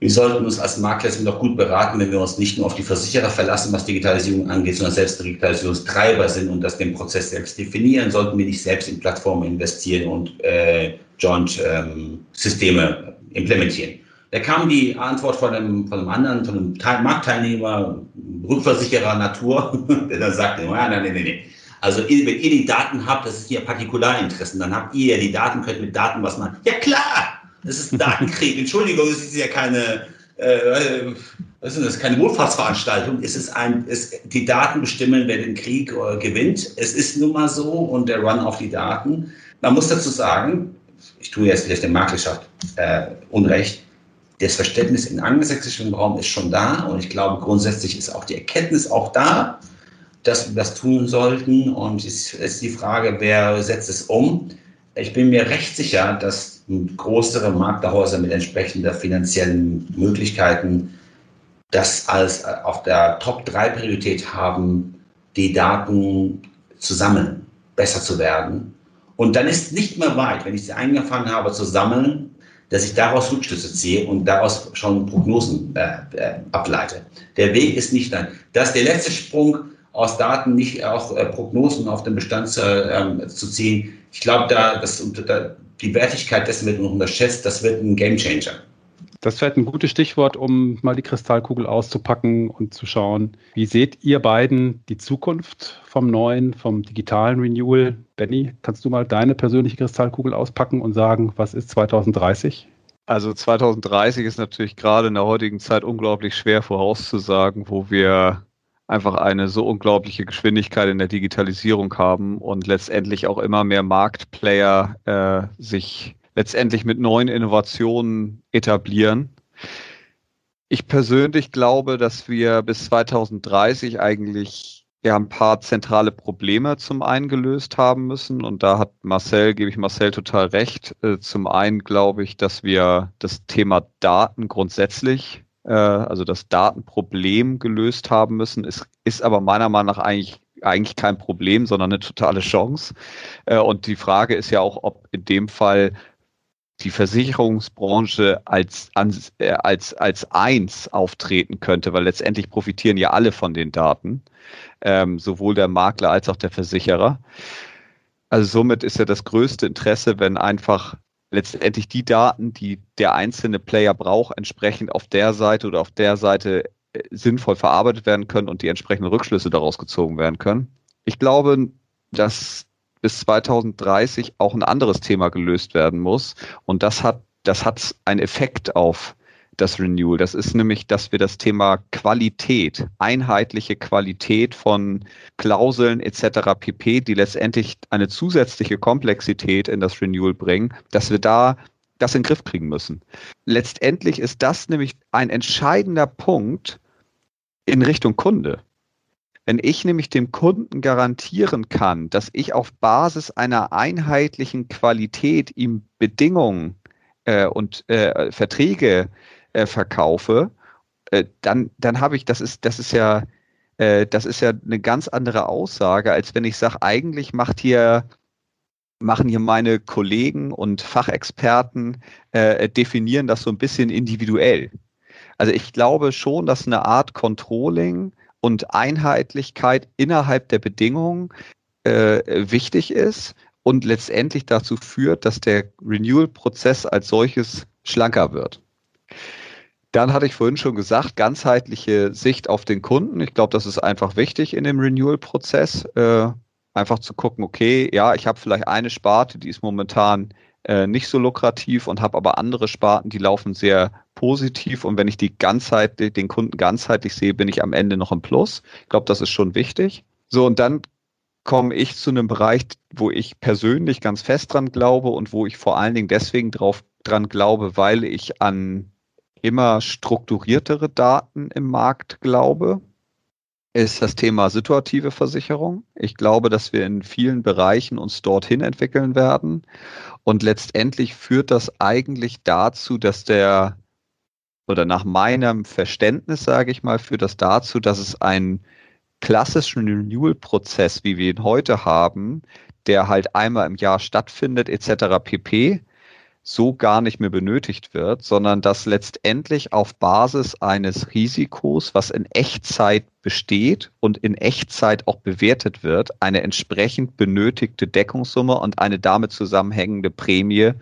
wir sollten uns als Makler sind doch gut beraten, wenn wir uns nicht nur auf die Versicherer verlassen, was Digitalisierung angeht, sondern selbst Digitalisierungstreiber sind und das den Prozess selbst definieren, sollten wir nicht selbst in Plattformen investieren und äh, Joint-Systeme ähm, implementieren. Da kam die Antwort von einem, von einem anderen, von einem Marktteilnehmer, Rückversicherer Natur, der dann sagte, nein, nein, nein, nein. Also wenn ihr die Daten habt, das ist ihr Partikularinteressen, dann habt ihr ja die Daten, könnt mit Daten was machen. Ja klar, das ist ein Datenkrieg. Entschuldigung, es ist ja keine, äh, was ist das, keine Wohlfahrtsveranstaltung. Es ist ein, es, die Daten bestimmen, wer den Krieg äh, gewinnt. Es ist nun mal so und der Run auf die Daten. Man muss dazu sagen, ich tue jetzt vielleicht der Marktwirtschaft äh, Unrecht, das Verständnis im angelsächsischen Raum ist schon da und ich glaube, grundsätzlich ist auch die Erkenntnis auch da, dass wir das tun sollten und es ist die Frage, wer setzt es um. Ich bin mir recht sicher, dass größere Markthäuser mit entsprechender finanziellen Möglichkeiten das als auf der Top-3-Priorität haben, die Daten zu sammeln, besser zu werden. Und dann ist nicht mehr weit, wenn ich sie eingefangen habe zu sammeln, dass ich daraus Rückschlüsse ziehe und daraus schon Prognosen äh, äh, ableite. Der Weg ist nicht lang. Das ist der letzte Sprung aus Daten, nicht auch äh, Prognosen auf den Bestand zu, ähm, zu ziehen. Ich glaube, da, da, die Wertigkeit dessen wird unterschätzt. Das wird ein Gamechanger. Das wäre ein gutes Stichwort, um mal die Kristallkugel auszupacken und zu schauen, wie seht ihr beiden die Zukunft vom neuen, vom digitalen Renewal? Benny, kannst du mal deine persönliche Kristallkugel auspacken und sagen, was ist 2030? Also 2030 ist natürlich gerade in der heutigen Zeit unglaublich schwer vorauszusagen, wo wir einfach eine so unglaubliche Geschwindigkeit in der Digitalisierung haben und letztendlich auch immer mehr Marktplayer äh, sich letztendlich mit neuen Innovationen etablieren. Ich persönlich glaube, dass wir bis 2030 eigentlich ja ein paar zentrale Probleme zum einen gelöst haben müssen. Und da hat Marcel, gebe ich Marcel total recht. Äh, zum einen glaube ich, dass wir das Thema Daten grundsätzlich, äh, also das Datenproblem gelöst haben müssen. Es ist aber meiner Meinung nach eigentlich eigentlich kein Problem, sondern eine totale Chance. Äh, und die Frage ist ja auch, ob in dem Fall die Versicherungsbranche als, äh, als, als eins auftreten könnte, weil letztendlich profitieren ja alle von den Daten, ähm, sowohl der Makler als auch der Versicherer. Also somit ist ja das größte Interesse, wenn einfach letztendlich die Daten, die der einzelne Player braucht, entsprechend auf der Seite oder auf der Seite äh, sinnvoll verarbeitet werden können und die entsprechenden Rückschlüsse daraus gezogen werden können. Ich glaube, dass bis 2030 auch ein anderes Thema gelöst werden muss. Und das hat, das hat einen Effekt auf das Renewal. Das ist nämlich, dass wir das Thema Qualität, einheitliche Qualität von Klauseln etc. pp, die letztendlich eine zusätzliche Komplexität in das Renewal bringen, dass wir da das in den Griff kriegen müssen. Letztendlich ist das nämlich ein entscheidender Punkt in Richtung Kunde. Wenn ich nämlich dem Kunden garantieren kann, dass ich auf Basis einer einheitlichen Qualität ihm Bedingungen äh, und äh, Verträge äh, verkaufe, äh, dann, dann habe ich, das ist, das ist ja, äh, das ist ja eine ganz andere Aussage, als wenn ich sage, eigentlich macht hier machen hier meine Kollegen und Fachexperten, äh, definieren das so ein bisschen individuell. Also ich glaube schon, dass eine Art Controlling und Einheitlichkeit innerhalb der Bedingungen äh, wichtig ist und letztendlich dazu führt, dass der Renewal-Prozess als solches schlanker wird. Dann hatte ich vorhin schon gesagt, ganzheitliche Sicht auf den Kunden. Ich glaube, das ist einfach wichtig in dem Renewal-Prozess. Äh, einfach zu gucken, okay, ja, ich habe vielleicht eine Sparte, die ist momentan äh, nicht so lukrativ und habe aber andere Sparten, die laufen sehr positiv und wenn ich die ganzheitlich, den Kunden ganzheitlich sehe, bin ich am Ende noch im Plus. Ich glaube, das ist schon wichtig. So, und dann komme ich zu einem Bereich, wo ich persönlich ganz fest dran glaube und wo ich vor allen Dingen deswegen drauf dran glaube, weil ich an immer strukturiertere Daten im Markt glaube, ist das Thema situative Versicherung. Ich glaube, dass wir in vielen Bereichen uns dorthin entwickeln werden. Und letztendlich führt das eigentlich dazu, dass der oder nach meinem Verständnis, sage ich mal, führt das dazu, dass es einen klassischen Renewal-Prozess, wie wir ihn heute haben, der halt einmal im Jahr stattfindet, etc. pp, so gar nicht mehr benötigt wird, sondern dass letztendlich auf Basis eines Risikos, was in Echtzeit besteht und in Echtzeit auch bewertet wird, eine entsprechend benötigte Deckungssumme und eine damit zusammenhängende Prämie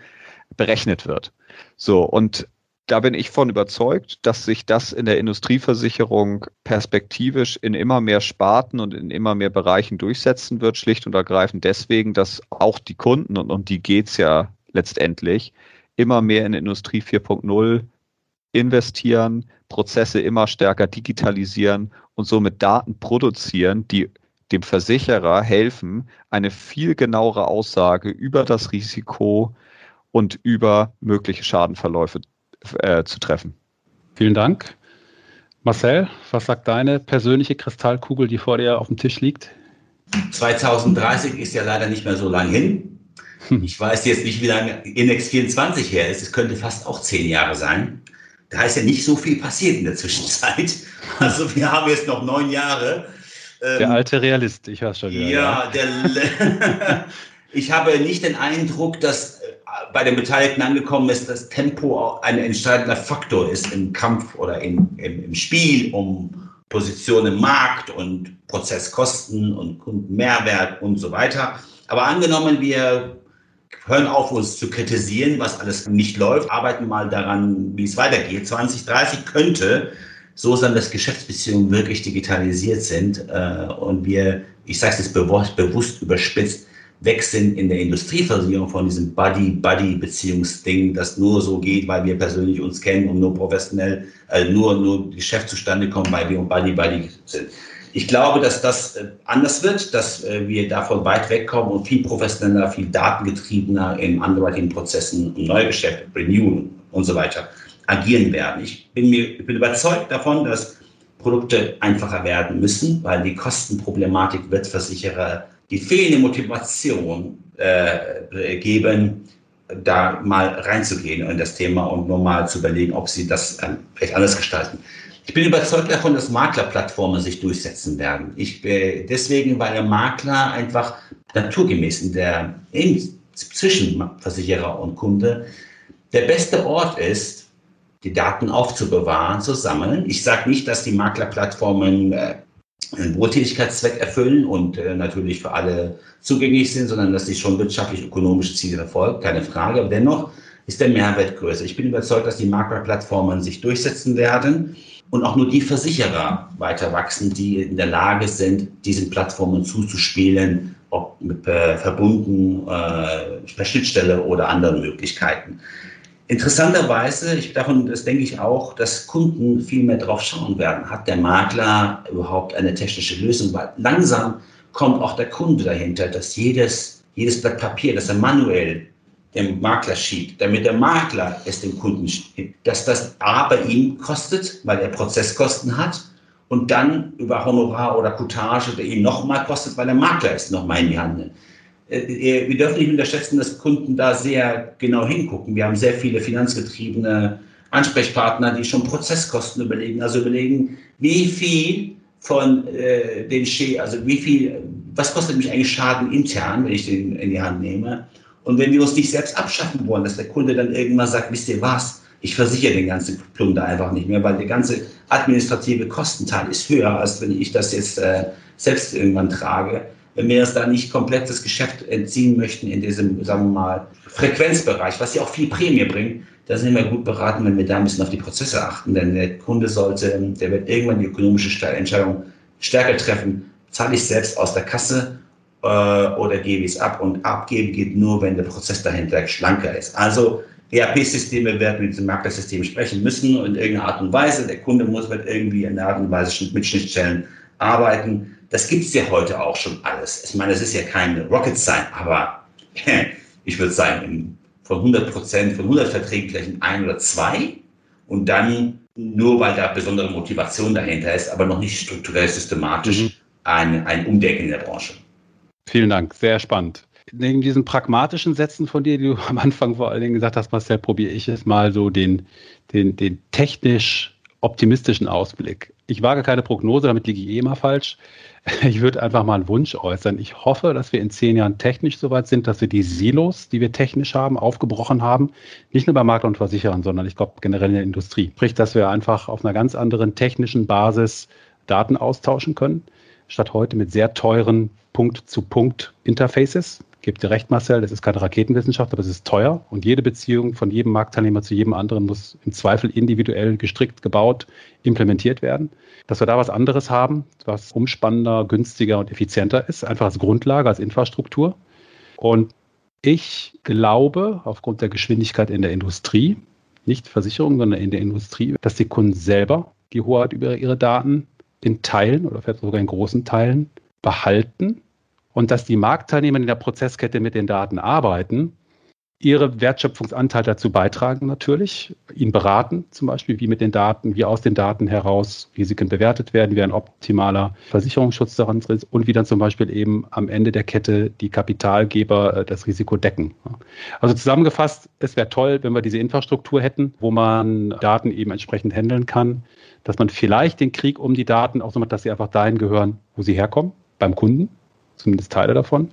berechnet wird. So, und da bin ich von überzeugt, dass sich das in der Industrieversicherung perspektivisch in immer mehr Sparten und in immer mehr Bereichen durchsetzen wird, schlicht und ergreifend deswegen, dass auch die Kunden, und um die geht's ja letztendlich, immer mehr in Industrie 4.0 investieren, Prozesse immer stärker digitalisieren und somit Daten produzieren, die dem Versicherer helfen, eine viel genauere Aussage über das Risiko und über mögliche Schadenverläufe äh, zu treffen. Vielen Dank. Marcel, was sagt deine persönliche Kristallkugel, die vor dir auf dem Tisch liegt? 2030 ist ja leider nicht mehr so lang hin. Hm. Ich weiß jetzt nicht, wie lange Index 24 her ist. Es könnte fast auch zehn Jahre sein. Da ist ja nicht so viel passiert in der Zwischenzeit. Also wir haben jetzt noch neun Jahre. Der ähm, alte Realist, ich weiß schon. Wieder, ja, ja. Der, ich habe nicht den Eindruck, dass äh, bei den Beteiligten angekommen ist, dass Tempo ein entscheidender Faktor ist im Kampf oder in, im, im Spiel um Position im Markt und Prozesskosten und Kundenmehrwert und so weiter. Aber angenommen, wir hören auf, uns zu kritisieren, was alles nicht läuft, arbeiten mal daran, wie es weitergeht. 2030 könnte so sein, dass Geschäftsbeziehungen wirklich digitalisiert sind äh, und wir, ich sage es jetzt bewusst, bewusst überspitzt, weg sind in der Industrieversicherung von diesem Buddy-Buddy-Beziehungsding, das nur so geht, weil wir persönlich uns kennen und nur professionell, äh, nur, nur Geschäft zustande kommt, weil wir Buddy-Buddy sind. Ich glaube, dass das äh, anders wird, dass äh, wir davon weit wegkommen und viel professioneller, viel datengetriebener in anderweitigen Prozessen, im Neugeschäft, Renewal und so weiter agieren werden. Ich bin, mir, ich bin überzeugt davon, dass Produkte einfacher werden müssen, weil die Kostenproblematik wird Versicherer die fehlende Motivation äh, geben, da mal reinzugehen in das Thema und nur mal zu überlegen, ob sie das äh, vielleicht anders gestalten. Ich bin überzeugt davon, dass Maklerplattformen sich durchsetzen werden. Ich, äh, deswegen, weil der Makler einfach naturgemäß in der, in, zwischen Versicherer und Kunde der beste Ort ist, die Daten aufzubewahren, zu sammeln. Ich sage nicht, dass die Maklerplattformen äh, einen Wohltätigkeitszweck erfüllen und äh, natürlich für alle zugänglich sind, sondern dass sie schon wirtschaftlich-ökonomische Ziele verfolgen, keine Frage. Aber dennoch ist der Mehrwert größer. Ich bin überzeugt, dass die Maklerplattformen sich durchsetzen werden und auch nur die Versicherer weiter wachsen, die in der Lage sind, diesen Plattformen zuzuspielen, ob mit, äh, verbunden, äh, per Schnittstelle oder anderen Möglichkeiten. Interessanterweise, ich, davon das denke ich auch, dass Kunden viel mehr drauf schauen werden. Hat der Makler überhaupt eine technische Lösung? Weil langsam kommt auch der Kunde dahinter, dass jedes, jedes Blatt Papier, das er manuell dem Makler schiebt, damit der Makler es dem Kunden schiebt, dass das A bei ihm kostet, weil er Prozesskosten hat und dann über Honorar oder Coutage bei ihm nochmal kostet, weil der Makler es nochmal in die Hand nimmt. Äh, wir dürfen nicht unterschätzen, dass Kunden da sehr genau hingucken. Wir haben sehr viele finanzgetriebene Ansprechpartner, die schon Prozesskosten überlegen, also überlegen, wie viel von äh, den Schäden, also wie viel, was kostet mich eigentlich Schaden intern, wenn ich den in die Hand nehme. Und wenn wir uns nicht selbst abschaffen wollen, dass der Kunde dann irgendwann sagt, wisst ihr was, ich versichere den ganzen Plunder einfach nicht mehr, weil der ganze administrative Kostenteil ist höher, als wenn ich das jetzt äh, selbst irgendwann trage wenn wir uns da nicht komplett das Geschäft entziehen möchten in diesem, sagen wir mal, Frequenzbereich, was ja auch viel Prämie bringt, da sind wir gut beraten, wenn wir da ein bisschen auf die Prozesse achten. Denn der Kunde sollte, der wird irgendwann die ökonomische Entscheidung stärker treffen. Zahle ich selbst aus der Kasse oder gebe ich es ab? Und abgeben geht nur, wenn der Prozess dahinter schlanker ist. Also ERP-Systeme werden mit diesem Maklersystem sprechen müssen in irgendeiner Art und Weise. Der Kunde muss mit irgendwie in einer Art und Weise mit Schnittstellen arbeiten. Das gibt es ja heute auch schon alles. Ich meine, es ist ja kein Rocket Science, aber ich würde sagen, von 100 Prozent, von 100 Verträgen vielleicht ein oder zwei und dann nur, weil da besondere Motivation dahinter ist, aber noch nicht strukturell systematisch mhm. ein, ein Umdenken in der Branche. Vielen Dank, sehr spannend. Neben diesen pragmatischen Sätzen von dir, die du am Anfang vor allen Dingen gesagt hast, Marcel, probiere ich es mal so den, den, den technisch optimistischen Ausblick. Ich wage keine Prognose, damit liege ich eh immer falsch. Ich würde einfach mal einen Wunsch äußern. Ich hoffe, dass wir in zehn Jahren technisch so weit sind, dass wir die Silos, die wir technisch haben, aufgebrochen haben. Nicht nur bei Makler und Versicherern, sondern ich glaube generell in der Industrie. Sprich, dass wir einfach auf einer ganz anderen technischen Basis Daten austauschen können, statt heute mit sehr teuren Punkt-zu-Punkt-Interfaces, gebe dir recht, Marcel, das ist keine Raketenwissenschaft, aber es ist teuer und jede Beziehung von jedem Marktteilnehmer zu jedem anderen muss im Zweifel individuell gestrickt, gebaut, implementiert werden. Dass wir da was anderes haben, was umspannender, günstiger und effizienter ist, einfach als Grundlage, als Infrastruktur. Und ich glaube, aufgrund der Geschwindigkeit in der Industrie, nicht Versicherung, sondern in der Industrie, dass die Kunden selber die Hoheit über ihre Daten in Teilen oder vielleicht sogar in großen Teilen behalten und dass die Marktteilnehmer in der Prozesskette mit den Daten arbeiten, ihre Wertschöpfungsanteil dazu beitragen natürlich, ihn beraten zum Beispiel, wie mit den Daten, wie aus den Daten heraus Risiken bewertet werden, wie ein optimaler Versicherungsschutz daran ist und wie dann zum Beispiel eben am Ende der Kette die Kapitalgeber äh, das Risiko decken. Also zusammengefasst, es wäre toll, wenn wir diese Infrastruktur hätten, wo man Daten eben entsprechend handeln kann, dass man vielleicht den Krieg um die Daten auch so macht, dass sie einfach dahin gehören, wo sie herkommen, beim Kunden zumindest Teile davon,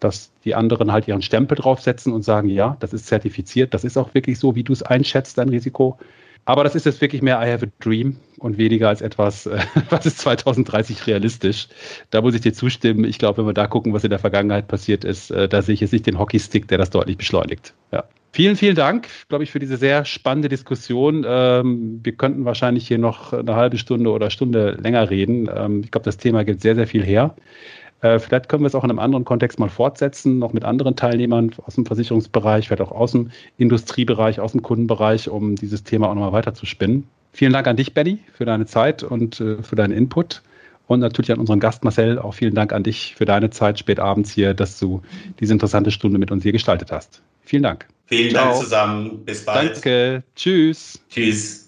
dass die anderen halt ihren Stempel draufsetzen und sagen, ja, das ist zertifiziert, das ist auch wirklich so, wie du es einschätzt, dein Risiko. Aber das ist jetzt wirklich mehr I have a dream und weniger als etwas, äh, was ist 2030 realistisch. Da muss ich dir zustimmen. Ich glaube, wenn wir da gucken, was in der Vergangenheit passiert ist, äh, da sehe ich jetzt nicht den Hockeystick, der das deutlich beschleunigt. Ja. Vielen, vielen Dank, glaube ich, für diese sehr spannende Diskussion. Ähm, wir könnten wahrscheinlich hier noch eine halbe Stunde oder Stunde länger reden. Ähm, ich glaube, das Thema gibt sehr, sehr viel her. Äh, vielleicht können wir es auch in einem anderen Kontext mal fortsetzen, noch mit anderen Teilnehmern aus dem Versicherungsbereich, vielleicht auch aus dem Industriebereich, aus dem Kundenbereich, um dieses Thema auch nochmal weiter zu spinnen. Vielen Dank an dich, Benny, für deine Zeit und äh, für deinen Input. Und natürlich an unseren Gast Marcel auch vielen Dank an dich für deine Zeit spät abends hier, dass du diese interessante Stunde mit uns hier gestaltet hast. Vielen Dank. Vielen Ciao. Dank zusammen. Bis bald. Danke. Tschüss. Tschüss.